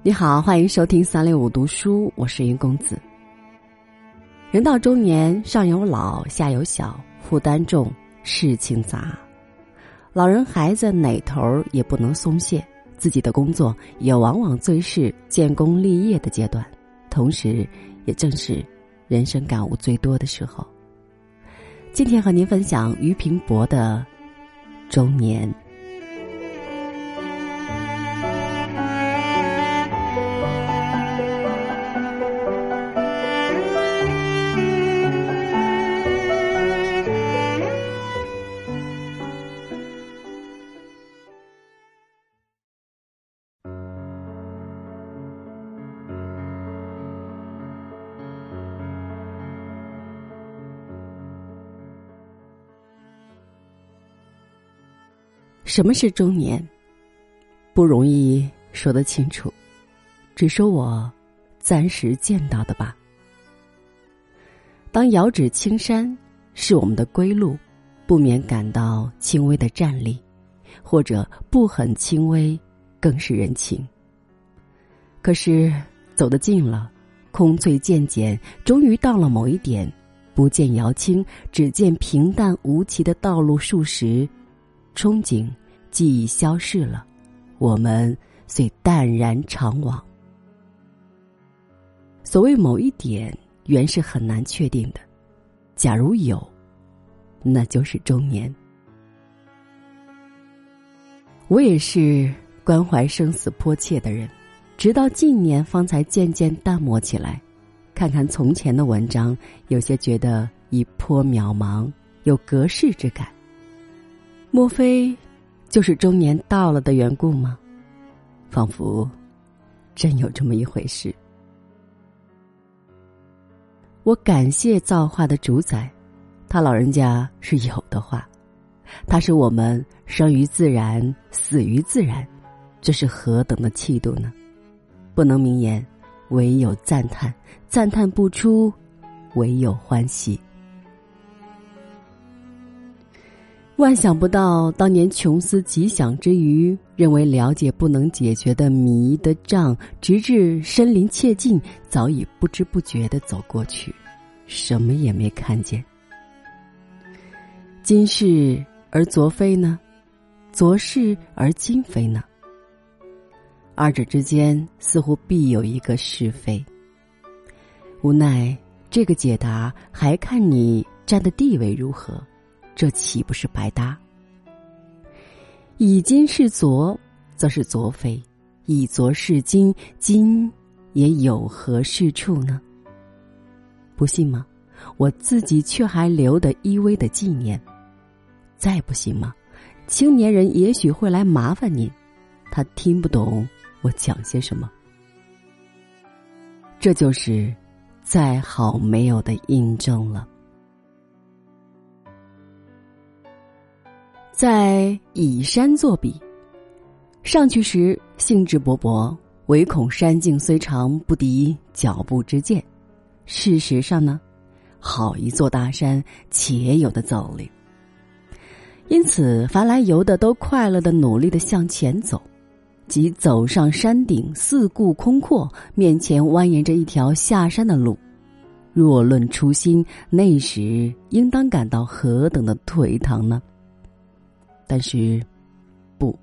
你好，欢迎收听三六五读书，我是云公子。人到中年，上有老，下有小，负担重，事情杂，老人孩子哪头也不能松懈，自己的工作也往往最是建功立业的阶段，同时也正是人生感悟最多的时候。今天和您分享俞平伯的《中年》。什么是中年？不容易说得清楚，只说我暂时见到的吧。当遥指青山是我们的归路，不免感到轻微的战栗，或者不很轻微，更是人情。可是走得近了，空翠渐减，终于到了某一点，不见遥青，只见平淡无奇的道路数十。憧憬记忆消逝了，我们遂淡然长往。所谓某一点，原是很难确定的。假如有，那就是中年。我也是关怀生死迫切的人，直到近年方才渐渐淡漠起来。看看从前的文章，有些觉得已颇渺茫，有隔世之感。莫非，就是中年到了的缘故吗？仿佛，真有这么一回事。我感谢造化的主宰，他老人家是有的话，他是我们生于自然，死于自然，这是何等的气度呢？不能明言，唯有赞叹；赞叹不出，唯有欢喜。万想不到，当年穷思极想之余，认为了解不能解决的谜的障，直至身临切境，早已不知不觉的走过去，什么也没看见。今是而昨非呢？昨是而今非呢？二者之间似乎必有一个是非。无奈，这个解答还看你站的地位如何。这岂不是白搭？以今是昨，则是昨非；以昨是今，今也有何是处呢？不信吗？我自己却还留得依偎的纪念。再不信吗？青年人也许会来麻烦您，他听不懂我讲些什么。这就是再好没有的印证了。在以山作比，上去时兴致勃勃，唯恐山径虽长不敌脚步之健。事实上呢，好一座大山，且有的走力。因此，凡来游的都快乐的、努力的向前走，即走上山顶，四顾空阔，面前蜿蜒着一条下山的路。若论初心，那时应当感到何等的颓唐呢？但是，不，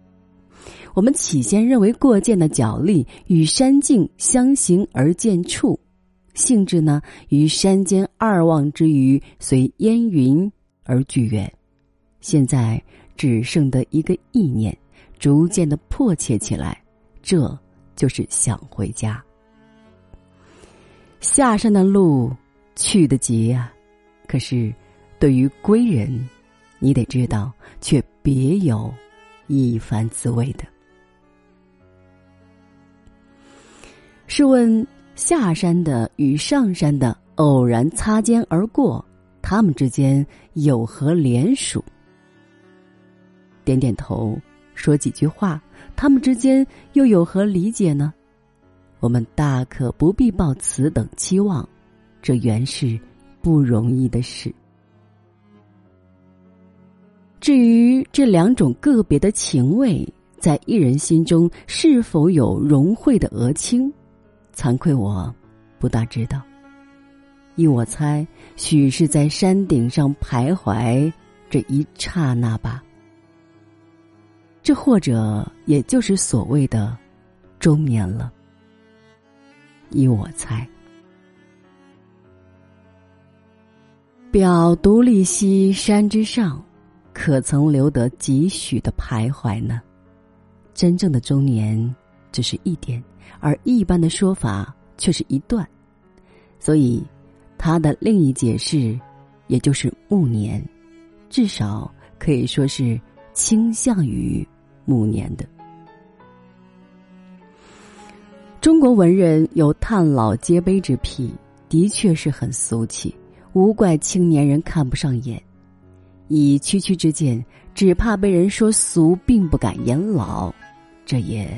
我们起先认为过涧的脚力与山径相形而见绌，性质呢与山间二望之余随烟云而俱远。现在只剩得一个意念，逐渐的迫切起来，这就是想回家。下山的路去得急呀，可是对于归人。你得知道，却别有一番滋味的。试问，下山的与上山的偶然擦肩而过，他们之间有何联属？点点头，说几句话，他们之间又有何理解呢？我们大可不必抱此等期望，这原是不容易的事。至于这两种个别的情味，在一人心中是否有融汇的额青，惭愧我不大知道。依我猜，许是在山顶上徘徊这一刹那吧。这或者也就是所谓的中年了。依我猜，表独立兮山之上，可曾留得几许的徘徊呢？真正的中年只是一点，而一般的说法却是一段，所以。它的另一解释，也就是暮年，至少可以说是倾向于暮年的。中国文人有叹老皆悲之癖，的确是很俗气，无怪青年人看不上眼。以区区之见，只怕被人说俗，并不敢言老，这也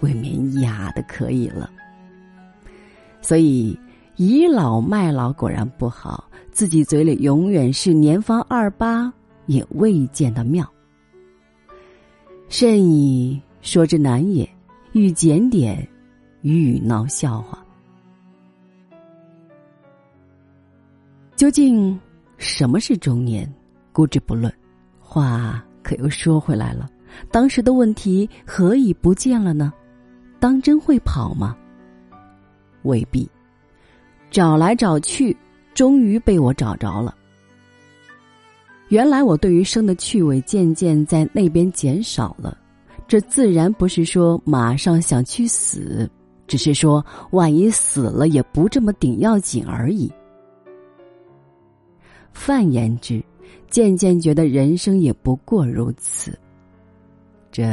未免雅的可以了。所以。倚老卖老果然不好，自己嘴里永远是年方二八，也未见得妙。甚以说之难也，欲检点，欲闹笑话。究竟什么是中年？姑之不论。话可又说回来了，当时的问题何以不见了呢？当真会跑吗？未必。找来找去，终于被我找着了。原来我对于生的趣味渐渐在那边减少了，这自然不是说马上想去死，只是说万一死了也不这么顶要紧而已。泛言之，渐渐觉得人生也不过如此。这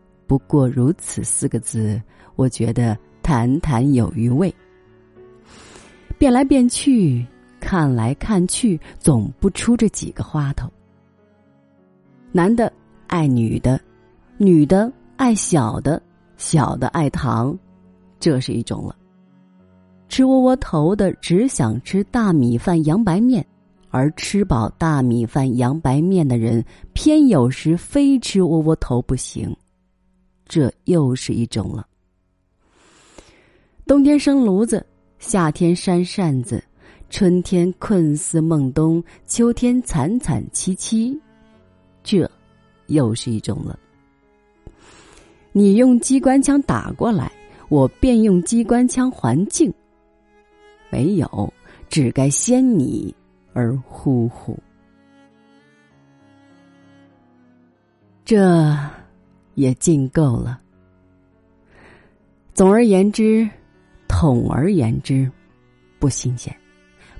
“不过如此”四个字，我觉得谈谈有余味。变来变去，看来看去，总不出这几个花头。男的爱女的，女的爱小的，小的爱糖，这是一种了。吃窝窝头的只想吃大米饭、洋白面，而吃饱大米饭、洋白面的人，偏有时非吃窝窝头不行，这又是一种了。冬天生炉子。夏天扇扇子，春天困似梦冬，秋天惨惨戚戚，这又是一种了。你用机关枪打过来，我便用机关枪还敬。没有，只该先你而呼呼。这也尽够了。总而言之。统而言之，不新鲜，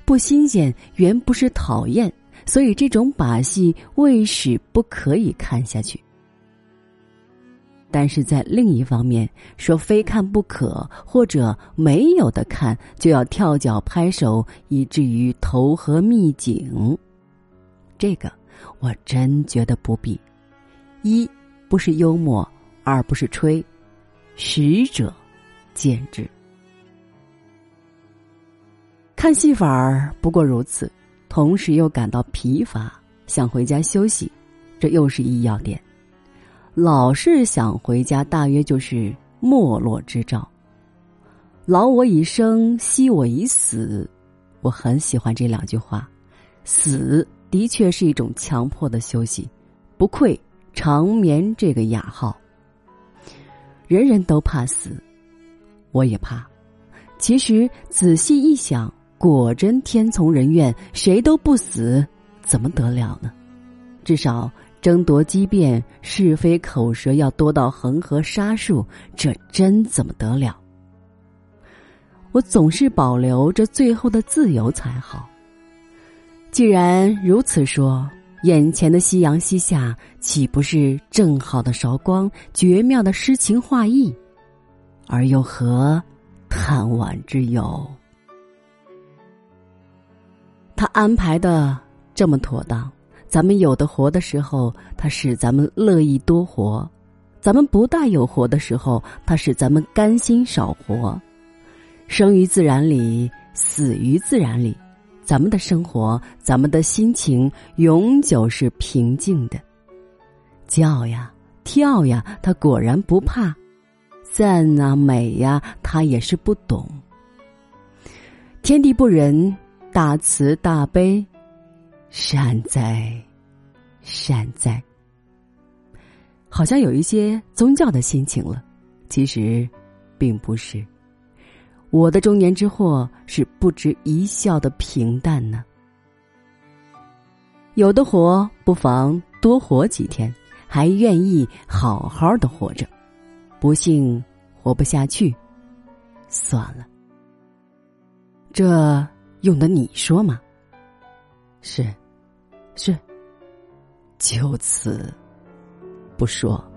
不新鲜原不是讨厌，所以这种把戏未使不可以看下去。但是在另一方面说非看不可，或者没有的看就要跳脚拍手，以至于投河觅井，这个我真觉得不必。一不是幽默，二不是吹，实者见之。看戏法儿不过如此，同时又感到疲乏，想回家休息，这又是一要点。老是想回家，大约就是没落之兆。老我已生，惜我已死，我很喜欢这两句话。死的确是一种强迫的休息，不愧长眠这个雅号。人人都怕死，我也怕。其实仔细一想。果真天从人愿，谁都不死，怎么得了呢？至少争夺机变、是非口舌要多到恒河沙数，这真怎么得了？我总是保留着最后的自由才好。既然如此说，眼前的夕阳西下，岂不是正好的韶光，绝妙的诗情画意？而又何叹惋之有？他安排的这么妥当，咱们有的活的时候，他使咱们乐意多活；咱们不大有活的时候，他使咱们甘心少活。生于自然里，死于自然里，咱们的生活，咱们的心情，永久是平静的。叫呀，跳呀，他果然不怕；赞啊，美呀，他也是不懂。天地不仁，大慈大悲，善哉，善哉。好像有一些宗教的心情了，其实，并不是。我的中年之祸是不值一笑的平淡呢。有的活不妨多活几天，还愿意好好的活着；不幸活不下去，算了。这用得你说吗？是，是，就此不说。